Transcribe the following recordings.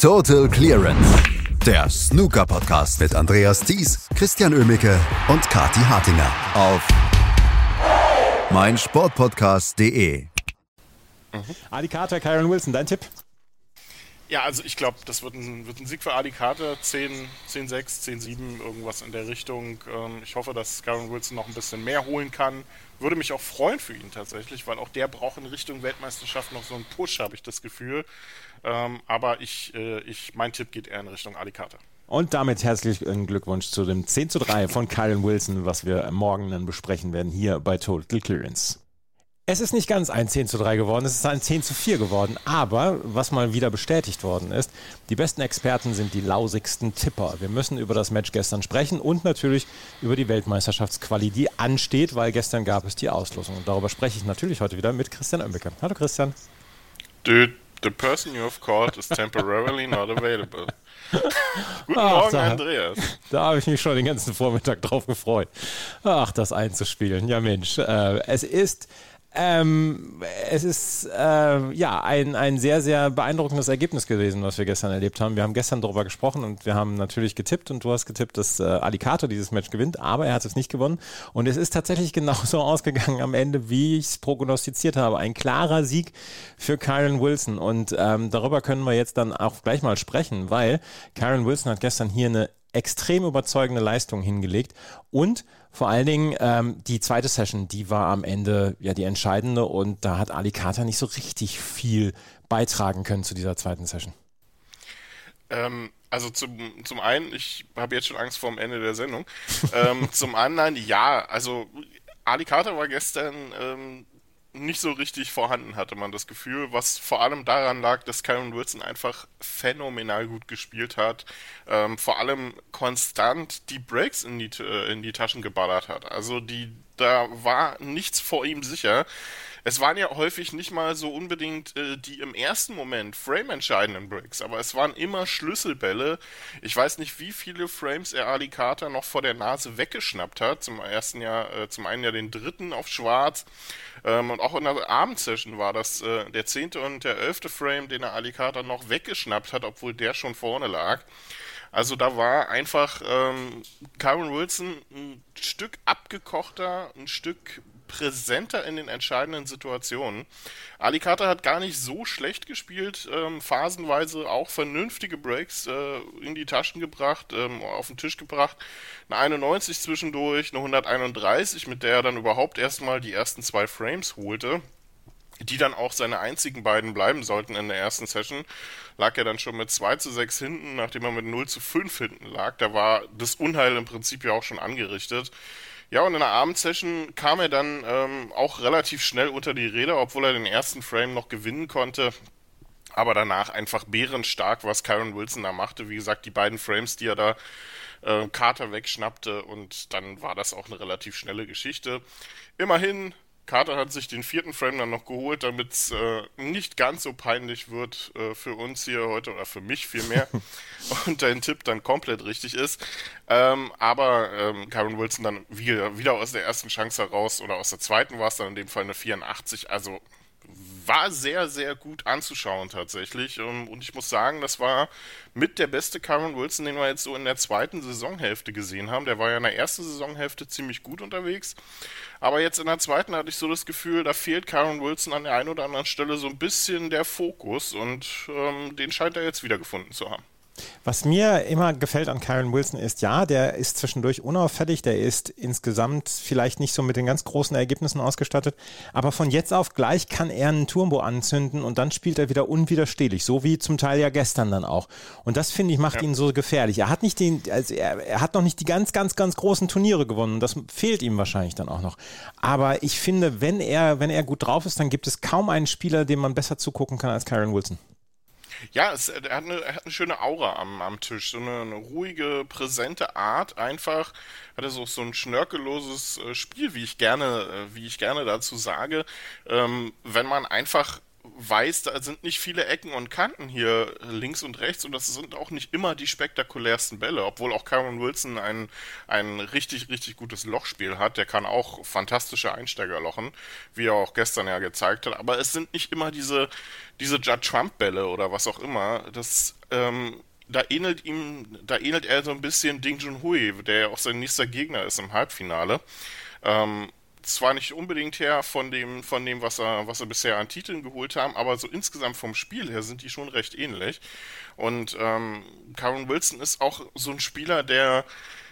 Total Clearance. Der Snooker-Podcast mit Andreas Thies, Christian Ömicke und Kati Hartinger auf meinsportpodcast.de. Mhm. Adi Carter, Kyron Wilson, dein Tipp? Ja, also ich glaube, das wird ein, wird ein Sieg für Adi Carter. 10, 10, 6, 10, 7, irgendwas in der Richtung. Ähm, ich hoffe, dass Kyron Wilson noch ein bisschen mehr holen kann. Würde mich auch freuen für ihn tatsächlich, weil auch der braucht in Richtung Weltmeisterschaft noch so einen Push, habe ich das Gefühl. Ähm, aber ich, äh, ich, mein Tipp geht eher in Richtung Ali Carter. Und damit herzlichen Glückwunsch zu dem 10 zu 3 von Kyron Wilson, was wir morgen dann besprechen werden hier bei Total Clearance. Es ist nicht ganz ein 10 zu 3 geworden, es ist ein 10 zu 4 geworden. Aber was mal wieder bestätigt worden ist, die besten Experten sind die lausigsten Tipper. Wir müssen über das Match gestern sprechen und natürlich über die Weltmeisterschaftsquali, die ansteht, weil gestern gab es die Auslosung. Und darüber spreche ich natürlich heute wieder mit Christian Oembeke. Hallo Christian. Dude, the person you have called is temporarily not available. Guten Ach, Morgen, da, Andreas. Da habe ich mich schon den ganzen Vormittag drauf gefreut. Ach, das einzuspielen. Ja, Mensch. Äh, es ist ähm, es ist äh, ja ein, ein sehr, sehr beeindruckendes Ergebnis gewesen, was wir gestern erlebt haben. Wir haben gestern darüber gesprochen und wir haben natürlich getippt und du hast getippt, dass äh, Alicato dieses Match gewinnt, aber er hat es nicht gewonnen. Und es ist tatsächlich genauso ausgegangen am Ende, wie ich es prognostiziert habe. Ein klarer Sieg für Kyron Wilson. Und ähm, darüber können wir jetzt dann auch gleich mal sprechen, weil Kyron Wilson hat gestern hier eine extrem überzeugende Leistung hingelegt und vor allen Dingen ähm, die zweite Session, die war am Ende ja die entscheidende und da hat Ali Carter nicht so richtig viel beitragen können zu dieser zweiten Session. Ähm, also zum, zum einen, ich habe jetzt schon Angst vor dem Ende der Sendung. ähm, zum anderen, ja, also Ali Carter war gestern ähm, nicht so richtig vorhanden, hatte man das Gefühl, was vor allem daran lag, dass Kyron Wilson einfach phänomenal gut gespielt hat, ähm, vor allem konstant die Breaks in die, äh, in die Taschen geballert hat. Also die, da war nichts vor ihm sicher es waren ja häufig nicht mal so unbedingt äh, die im ersten Moment frame-entscheidenden Breaks, aber es waren immer Schlüsselbälle. Ich weiß nicht, wie viele Frames er Ali Carter noch vor der Nase weggeschnappt hat. Zum ersten Jahr, äh, zum einen ja den dritten auf Schwarz. Ähm, und auch in der Abendsession war das äh, der zehnte und der elfte Frame, den er Ali Carter noch weggeschnappt hat, obwohl der schon vorne lag. Also da war einfach ähm, Kyron Wilson ein Stück abgekochter, ein Stück präsenter in den entscheidenden Situationen. Ali Carter hat gar nicht so schlecht gespielt, ähm, phasenweise auch vernünftige Breaks äh, in die Taschen gebracht, ähm, auf den Tisch gebracht. Eine 91 zwischendurch, eine 131, mit der er dann überhaupt erstmal die ersten zwei Frames holte die dann auch seine einzigen beiden bleiben sollten in der ersten Session, lag er dann schon mit 2 zu 6 hinten, nachdem er mit 0 zu 5 hinten lag. Da war das Unheil im Prinzip ja auch schon angerichtet. Ja, und in der Abendsession kam er dann ähm, auch relativ schnell unter die Räder, obwohl er den ersten Frame noch gewinnen konnte. Aber danach einfach bärenstark, was Kyron Wilson da machte. Wie gesagt, die beiden Frames, die er da äh, Carter wegschnappte und dann war das auch eine relativ schnelle Geschichte. Immerhin Carter hat sich den vierten Frame dann noch geholt, damit es äh, nicht ganz so peinlich wird äh, für uns hier heute oder für mich vielmehr und dein Tipp dann komplett richtig ist. Ähm, aber ähm, Karen Wilson dann wieder, wieder aus der ersten Chance heraus oder aus der zweiten war es dann in dem Fall eine 84. Also war sehr, sehr gut anzuschauen tatsächlich. Ähm, und ich muss sagen, das war mit der beste Karen Wilson, den wir jetzt so in der zweiten Saisonhälfte gesehen haben. Der war ja in der ersten Saisonhälfte ziemlich gut unterwegs. Aber jetzt in der zweiten hatte ich so das Gefühl, da fehlt Karen Wilson an der einen oder anderen Stelle so ein bisschen der Fokus und ähm, den scheint er jetzt wiedergefunden zu haben. Was mir immer gefällt an Kyron Wilson ist, ja, der ist zwischendurch unauffällig, der ist insgesamt vielleicht nicht so mit den ganz großen Ergebnissen ausgestattet, aber von jetzt auf gleich kann er einen Turbo anzünden und dann spielt er wieder unwiderstehlich, so wie zum Teil ja gestern dann auch. Und das finde ich macht ja. ihn so gefährlich. Er hat nicht den, also er, er hat noch nicht die ganz, ganz, ganz großen Turniere gewonnen. Das fehlt ihm wahrscheinlich dann auch noch. Aber ich finde, wenn er, wenn er gut drauf ist, dann gibt es kaum einen Spieler, dem man besser zugucken kann als Kyron Wilson. Ja, es, er, hat eine, er hat eine schöne Aura am, am Tisch, so eine, eine ruhige, präsente Art, einfach. Hat er so, so ein schnörkelloses äh, Spiel, wie ich gerne, äh, wie ich gerne dazu sage, ähm, wenn man einfach weiß, da sind nicht viele Ecken und Kanten hier links und rechts und das sind auch nicht immer die spektakulärsten Bälle, obwohl auch Kyron Wilson ein, ein richtig, richtig gutes Lochspiel hat. Der kann auch fantastische Einsteiger lochen, wie er auch gestern ja gezeigt hat. Aber es sind nicht immer diese, diese Judd Trump-Bälle oder was auch immer. Das, ähm, da ähnelt ihm, da ähnelt er so ein bisschen Ding Junhui, der ja auch sein nächster Gegner ist im Halbfinale. Ähm, zwar nicht unbedingt her von dem, von dem, was er, was er bisher an Titeln geholt haben, aber so insgesamt vom Spiel her sind die schon recht ähnlich. Und ähm, Karen Wilson ist auch so ein Spieler, der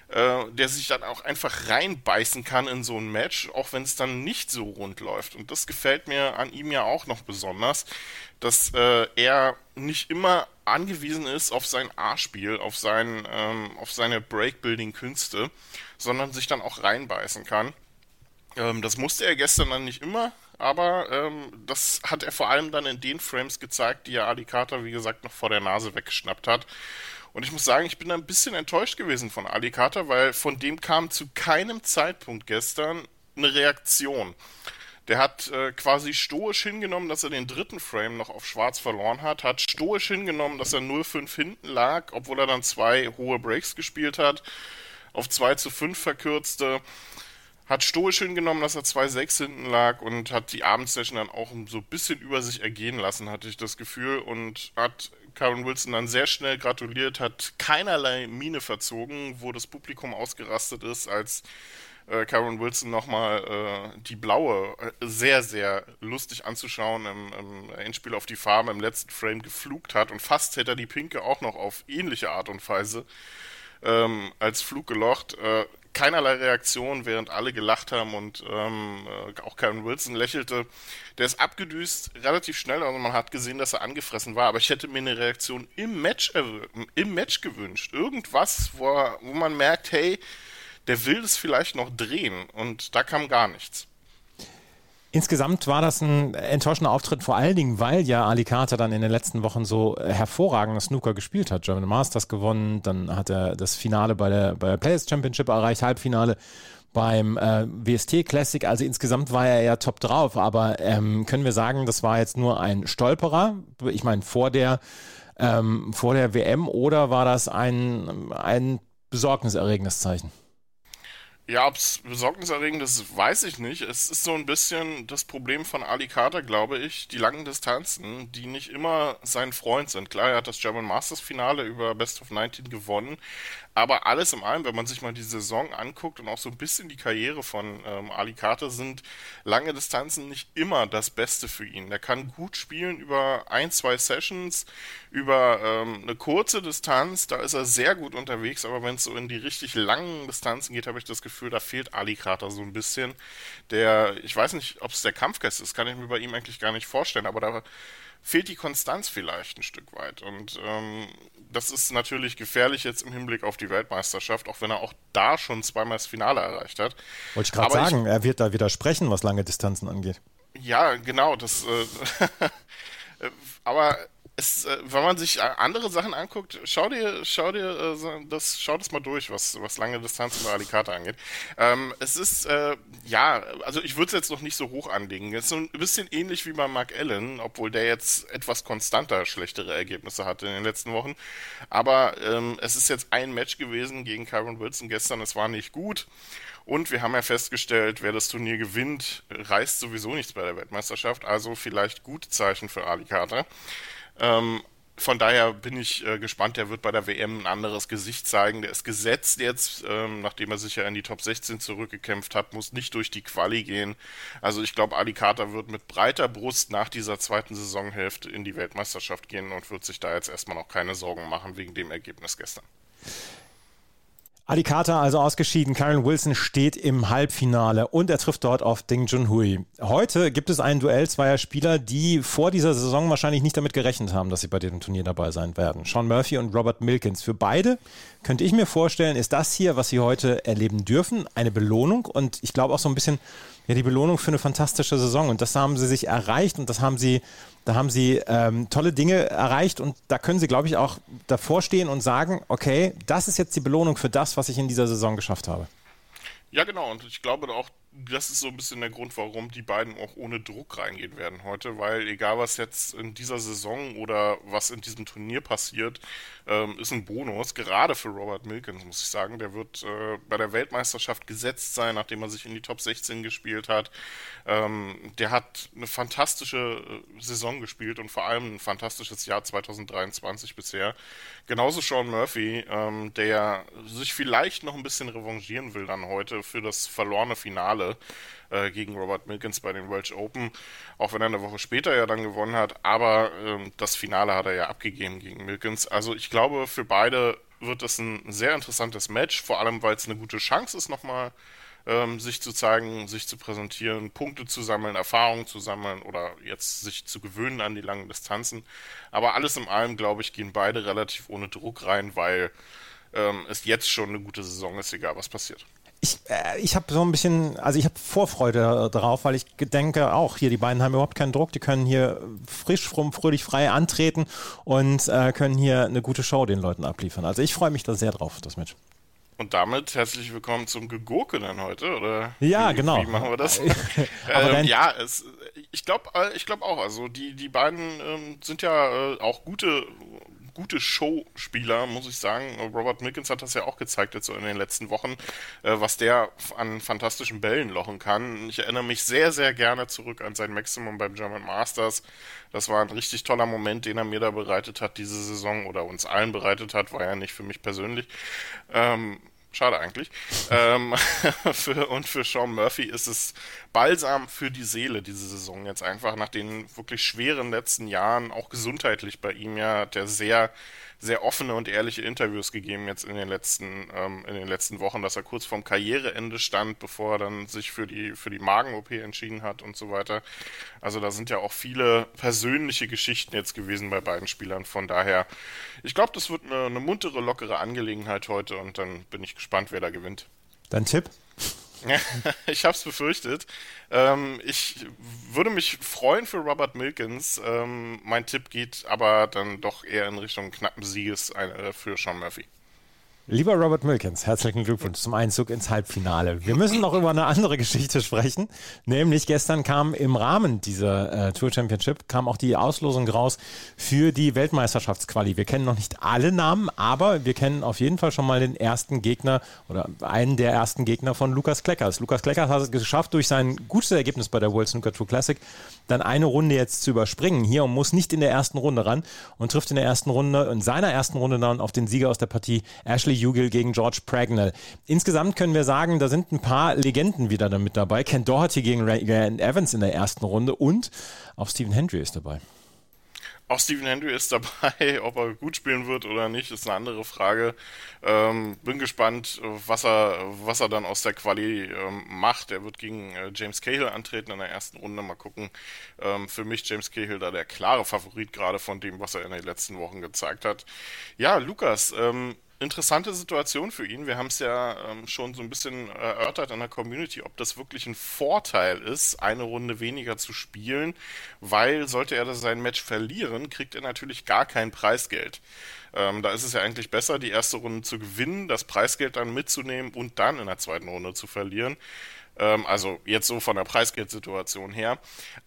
äh, der sich dann auch einfach reinbeißen kann in so ein Match, auch wenn es dann nicht so rund läuft. Und das gefällt mir an ihm ja auch noch besonders, dass äh, er nicht immer angewiesen ist auf sein A-Spiel, auf, ähm, auf seine Breakbuilding-Künste, sondern sich dann auch reinbeißen kann. Ähm, das musste er gestern dann nicht immer, aber ähm, das hat er vor allem dann in den Frames gezeigt, die er Ali Carter, wie gesagt, noch vor der Nase weggeschnappt hat. Und ich muss sagen, ich bin ein bisschen enttäuscht gewesen von Ali Carter, weil von dem kam zu keinem Zeitpunkt gestern eine Reaktion. Der hat äh, quasi stoisch hingenommen, dass er den dritten Frame noch auf Schwarz verloren hat, hat stoisch hingenommen, dass er 0-5 hinten lag, obwohl er dann zwei hohe Breaks gespielt hat, auf 2 zu 5 verkürzte hat stoisch hingenommen, dass er 2-6 hinten lag und hat die Abendsession dann auch so ein bisschen über sich ergehen lassen, hatte ich das Gefühl, und hat Karen Wilson dann sehr schnell gratuliert, hat keinerlei Miene verzogen, wo das Publikum ausgerastet ist, als äh, Karen Wilson nochmal äh, die blaue äh, sehr, sehr lustig anzuschauen im, im Endspiel auf die Farbe im letzten Frame geflugt hat und fast hätte er die pinke auch noch auf ähnliche Art und Weise ähm, als Flug gelocht. Äh, keinerlei Reaktion, während alle gelacht haben und ähm, äh, auch Karen Wilson lächelte. Der ist abgedüst relativ schnell, also man hat gesehen, dass er angefressen war, aber ich hätte mir eine Reaktion im Match, im Match gewünscht. Irgendwas, wo, wo man merkt, hey, der will es vielleicht noch drehen und da kam gar nichts. Insgesamt war das ein enttäuschender Auftritt, vor allen Dingen, weil ja Ali Carter dann in den letzten Wochen so hervorragende Snooker gespielt hat. German Masters gewonnen, dann hat er das Finale bei der, bei der Players Championship erreicht, Halbfinale beim äh, WST Classic. Also insgesamt war er ja top drauf, aber ähm, können wir sagen, das war jetzt nur ein Stolperer? Ich meine, vor der, ähm, vor der WM oder war das ein, ein besorgniserregendes Zeichen? Ja, ob es besorgniserregend ist, weiß ich nicht. Es ist so ein bisschen das Problem von Ali Carter, glaube ich, die langen Distanzen, die nicht immer sein Freund sind. Klar, er hat das German Masters Finale über Best of 19 gewonnen, aber alles im allem, wenn man sich mal die Saison anguckt und auch so ein bisschen die Karriere von ähm, Ali Carter, sind lange Distanzen nicht immer das Beste für ihn. Er kann gut spielen über ein, zwei Sessions, über ähm, eine kurze Distanz, da ist er sehr gut unterwegs, aber wenn es so in die richtig langen Distanzen geht, habe ich das Gefühl, da fehlt Ali Carter so ein bisschen. Der, ich weiß nicht, ob es der Kampfgeist ist, kann ich mir bei ihm eigentlich gar nicht vorstellen, aber da fehlt die Konstanz vielleicht ein Stück weit. Und ähm, das ist natürlich gefährlich jetzt im Hinblick auf die Weltmeisterschaft, auch wenn er auch da schon zweimal das Finale erreicht hat. Wollte ich gerade sagen, ich, er wird da widersprechen, was lange Distanzen angeht. Ja, genau, das äh, aber es, äh, wenn man sich äh, andere Sachen anguckt, schau dir, schau dir äh, das, schau das mal durch, was, was lange Distanz bei Alicante angeht. Ähm, es ist, äh, ja, also ich würde es jetzt noch nicht so hoch anlegen. Es ist so ein bisschen ähnlich wie bei Mark Allen, obwohl der jetzt etwas konstanter schlechtere Ergebnisse hatte in den letzten Wochen. Aber ähm, es ist jetzt ein Match gewesen gegen Kyron Wilson gestern, es war nicht gut. Und wir haben ja festgestellt, wer das Turnier gewinnt, reißt sowieso nichts bei der Weltmeisterschaft. Also vielleicht gute Zeichen für Ali Carter. Ähm, von daher bin ich äh, gespannt, der wird bei der WM ein anderes Gesicht zeigen. Der ist gesetzt jetzt, ähm, nachdem er sich ja in die Top 16 zurückgekämpft hat, muss nicht durch die Quali gehen. Also ich glaube, Ali Carter wird mit breiter Brust nach dieser zweiten Saisonhälfte in die Weltmeisterschaft gehen und wird sich da jetzt erstmal noch keine Sorgen machen wegen dem Ergebnis gestern. Ali Carter also ausgeschieden. Karen Wilson steht im Halbfinale und er trifft dort auf Ding Junhui. Heute gibt es ein Duell zweier Spieler, die vor dieser Saison wahrscheinlich nicht damit gerechnet haben, dass sie bei diesem Turnier dabei sein werden. Sean Murphy und Robert Milkins. Für beide könnte ich mir vorstellen, ist das hier, was sie heute erleben dürfen, eine Belohnung und ich glaube auch so ein bisschen ja, die Belohnung für eine fantastische Saison. Und das haben sie sich erreicht und das haben sie da haben sie ähm, tolle Dinge erreicht und da können sie, glaube ich, auch davor stehen und sagen, okay, das ist jetzt die Belohnung für das, was ich in dieser Saison geschafft habe. Ja, genau. Und ich glaube auch, das ist so ein bisschen der Grund, warum die beiden auch ohne Druck reingehen werden heute, weil egal was jetzt in dieser Saison oder was in diesem Turnier passiert, ähm, ist ein Bonus, gerade für Robert Milkins, muss ich sagen. Der wird äh, bei der Weltmeisterschaft gesetzt sein, nachdem er sich in die Top 16 gespielt hat. Ähm, der hat eine fantastische äh, Saison gespielt und vor allem ein fantastisches Jahr 2023 bisher. Genauso Sean Murphy, ähm, der sich vielleicht noch ein bisschen revanchieren will dann heute für das verlorene Finale äh, gegen Robert Milkins bei den Welsh Open, auch wenn er eine Woche später ja dann gewonnen hat, aber ähm, das Finale hat er ja abgegeben gegen Milkins. Also ich glaube, für beide wird es ein sehr interessantes Match, vor allem weil es eine gute Chance ist, nochmal ähm, sich zu zeigen, sich zu präsentieren, Punkte zu sammeln, Erfahrungen zu sammeln oder jetzt sich zu gewöhnen an die langen Distanzen. Aber alles in allem, glaube ich, gehen beide relativ ohne Druck rein, weil ähm, es jetzt schon eine gute Saison ist, egal was passiert. Ich, äh, ich habe so ein bisschen, also ich habe Vorfreude darauf, weil ich denke auch hier, die beiden haben überhaupt keinen Druck, die können hier frisch, frum, fröhlich, frei antreten und äh, können hier eine gute Show den Leuten abliefern. Also ich freue mich da sehr drauf, das Match. Und damit herzlich willkommen zum Gegurke dann heute, oder? Ja, wie, genau. Wie machen wir das? ähm, ja, es, ich glaube äh, ich glaub auch, also die, die beiden ähm, sind ja äh, auch gute gute Showspieler, muss ich sagen. Robert Milkins hat das ja auch gezeigt jetzt so in den letzten Wochen, äh, was der an fantastischen Bällen lochen kann. Ich erinnere mich sehr, sehr gerne zurück an sein Maximum beim German Masters. Das war ein richtig toller Moment, den er mir da bereitet hat diese Saison oder uns allen bereitet hat, war ja nicht für mich persönlich. Ähm, Schade eigentlich. ähm, für, und für Sean Murphy ist es balsam für die Seele diese Saison jetzt einfach nach den wirklich schweren letzten Jahren, auch gesundheitlich bei ihm ja, der sehr sehr offene und ehrliche Interviews gegeben jetzt in den letzten ähm, in den letzten Wochen, dass er kurz vorm Karriereende stand, bevor er dann sich für die für die Magen-OP entschieden hat und so weiter. Also da sind ja auch viele persönliche Geschichten jetzt gewesen bei beiden Spielern. Von daher, ich glaube, das wird eine, eine muntere, lockere Angelegenheit heute und dann bin ich gespannt, wer da gewinnt. Dein Tipp? ich habe es befürchtet. Ähm, ich würde mich freuen für Robert Milkins. Ähm, mein Tipp geht aber dann doch eher in Richtung knappen Sieges äh, für Sean Murphy. Lieber Robert Milkins, herzlichen Glückwunsch zum Einzug ins Halbfinale. Wir müssen noch über eine andere Geschichte sprechen, nämlich gestern kam im Rahmen dieser äh, Tour Championship kam auch die Auslosung raus für die Weltmeisterschaftsquali. Wir kennen noch nicht alle Namen, aber wir kennen auf jeden Fall schon mal den ersten Gegner oder einen der ersten Gegner von Lukas Kleckers. Lukas Kleckers hat es geschafft, durch sein gutes Ergebnis bei der World Snooker Tour Classic dann eine Runde jetzt zu überspringen hier und muss nicht in der ersten Runde ran und trifft in der ersten Runde, in seiner ersten Runde dann auf den Sieger aus der Partie Ashley Hugel gegen George Pragnell. Insgesamt können wir sagen, da sind ein paar Legenden wieder damit dabei. Ken Doherty gegen Ray Evans in der ersten Runde und auch Stephen Hendry ist dabei. Auch Stephen Hendry ist dabei, ob er gut spielen wird oder nicht, ist eine andere Frage. Ähm, bin gespannt, was er, was er dann aus der Quali ähm, macht. Er wird gegen äh, James Cahill antreten in der ersten Runde. Mal gucken. Ähm, für mich James Cahill da der klare Favorit, gerade von dem, was er in den letzten Wochen gezeigt hat. Ja, Lukas, ähm, interessante Situation für ihn. Wir haben es ja ähm, schon so ein bisschen erörtert in der Community, ob das wirklich ein Vorteil ist, eine Runde weniger zu spielen, weil sollte er das sein Match verlieren, kriegt er natürlich gar kein Preisgeld. Ähm, da ist es ja eigentlich besser, die erste Runde zu gewinnen, das Preisgeld dann mitzunehmen und dann in der zweiten Runde zu verlieren. Ähm, also jetzt so von der Preisgeldsituation her.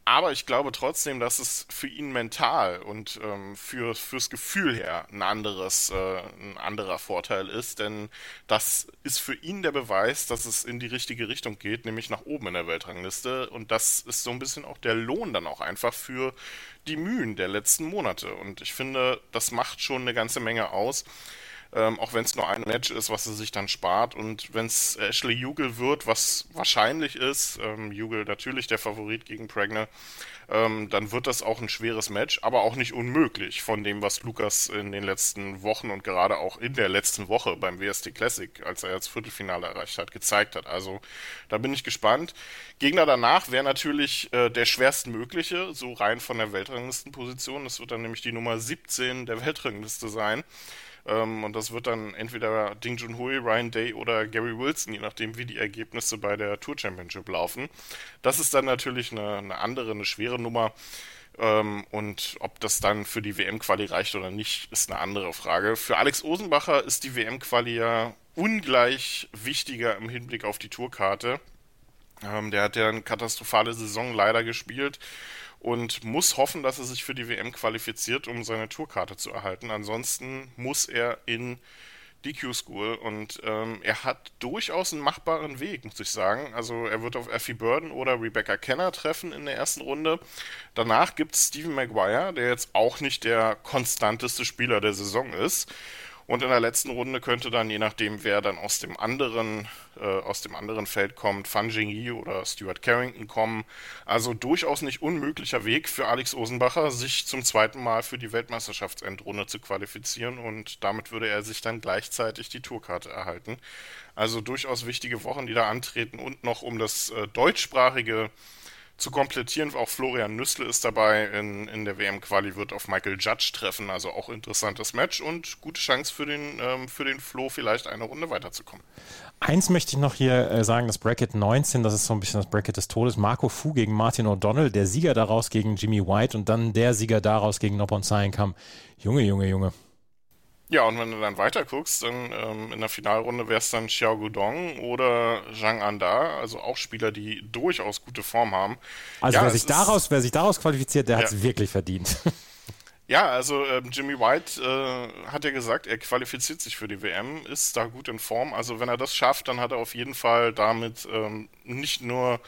Aber ich glaube trotzdem, dass es für ihn mental und ähm, für, fürs Gefühl her ein anderes, äh, ein anderer Vorteil ist, denn das ist für ihn der Beweis, dass es in die richtige Richtung geht, nämlich nach oben in der Weltrangliste. Und das ist so ein bisschen auch der Lohn dann auch einfach für die Mühen der letzten Monate. Und ich finde, das macht schon eine ganze Menge aus ähm, auch wenn es nur ein Match ist, was er sich dann spart. Und wenn es Ashley Jugel wird, was wahrscheinlich ist, ähm, Jugel natürlich der Favorit gegen Pregner, ähm, dann wird das auch ein schweres Match, aber auch nicht unmöglich von dem, was Lukas in den letzten Wochen und gerade auch in der letzten Woche beim WST Classic, als er jetzt Viertelfinale erreicht hat, gezeigt hat. Also da bin ich gespannt. Gegner danach wäre natürlich äh, der schwerstmögliche, so rein von der Weltranglistenposition. Das wird dann nämlich die Nummer 17 der Weltrangliste sein. Ähm, und das wird dann entweder Ding Junhui, Ryan Day oder Gary Wilson, je nachdem, wie die Ergebnisse bei der Tour Championship laufen. Das ist dann natürlich eine, eine andere, eine schwere Nummer. Ähm, und ob das dann für die WM-Quali reicht oder nicht, ist eine andere Frage. Für Alex Osenbacher ist die WM-Quali ja ungleich wichtiger im Hinblick auf die Tourkarte. Ähm, der hat ja eine katastrophale Saison leider gespielt und muss hoffen, dass er sich für die WM qualifiziert, um seine Tourkarte zu erhalten. Ansonsten muss er in die Q-School und ähm, er hat durchaus einen machbaren Weg, muss ich sagen. Also er wird auf Effie Burden oder Rebecca Kenner treffen in der ersten Runde. Danach gibt es Stephen Maguire, der jetzt auch nicht der konstanteste Spieler der Saison ist. Und in der letzten Runde könnte dann, je nachdem, wer dann aus dem anderen, äh, aus dem anderen Feld kommt, Fan Jingyi oder Stuart Carrington kommen. Also durchaus nicht unmöglicher Weg für Alex Osenbacher, sich zum zweiten Mal für die Weltmeisterschaftsendrunde zu qualifizieren und damit würde er sich dann gleichzeitig die Tourkarte erhalten. Also durchaus wichtige Wochen, die da antreten und noch um das äh, deutschsprachige zu komplettieren, auch Florian Nüssle ist dabei in, in der WM-Quali, wird auf Michael Judge treffen, also auch interessantes Match und gute Chance für den, ähm, für den Flo vielleicht eine Runde weiterzukommen. Eins möchte ich noch hier äh, sagen, das Bracket 19, das ist so ein bisschen das Bracket des Todes. Marco Fu gegen Martin O'Donnell, der Sieger daraus gegen Jimmy White und dann der Sieger daraus gegen Nopon kam. Junge, Junge, Junge. Ja, und wenn du dann weiter guckst, dann ähm, in der Finalrunde wäre es dann Xiao Gudong oder Zhang Anda, also auch Spieler, die durchaus gute Form haben. Also ja, wer, sich daraus, wer sich daraus qualifiziert, der ja. hat es wirklich verdient. Ja, also ähm, Jimmy White äh, hat ja gesagt, er qualifiziert sich für die WM, ist da gut in Form. Also wenn er das schafft, dann hat er auf jeden Fall damit ähm, nicht nur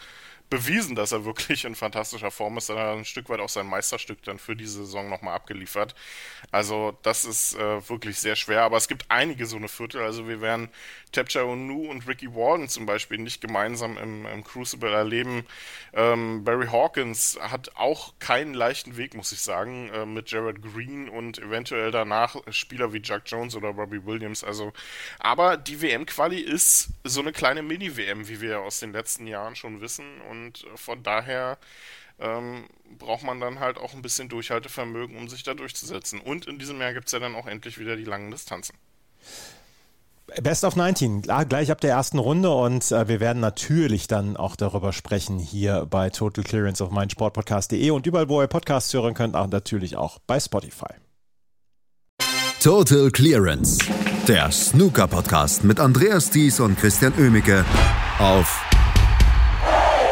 bewiesen, dass er wirklich in fantastischer Form ist. Er hat ein Stück weit auch sein Meisterstück dann für diese Saison nochmal abgeliefert. Also das ist äh, wirklich sehr schwer, aber es gibt einige so eine Viertel. Also wir werden Tapcha Onu und Ricky Walden zum Beispiel nicht gemeinsam im, im Crucible erleben. Ähm, Barry Hawkins hat auch keinen leichten Weg, muss ich sagen, äh, mit Jared Green und eventuell danach Spieler wie Jack Jones oder Robbie Williams. Also, aber die WM-Quali ist so eine kleine Mini-WM, wie wir aus den letzten Jahren schon wissen. Und und von daher ähm, braucht man dann halt auch ein bisschen Durchhaltevermögen, um sich da durchzusetzen. Und in diesem Jahr gibt es ja dann auch endlich wieder die langen Distanzen. Best of 19, gleich ab der ersten Runde und äh, wir werden natürlich dann auch darüber sprechen hier bei Total Clearance auf meinsportpodcast.de und überall, wo ihr Podcasts hören könnt, auch natürlich auch bei Spotify. Total Clearance, der Snooker-Podcast mit Andreas Thies und Christian Oemicke auf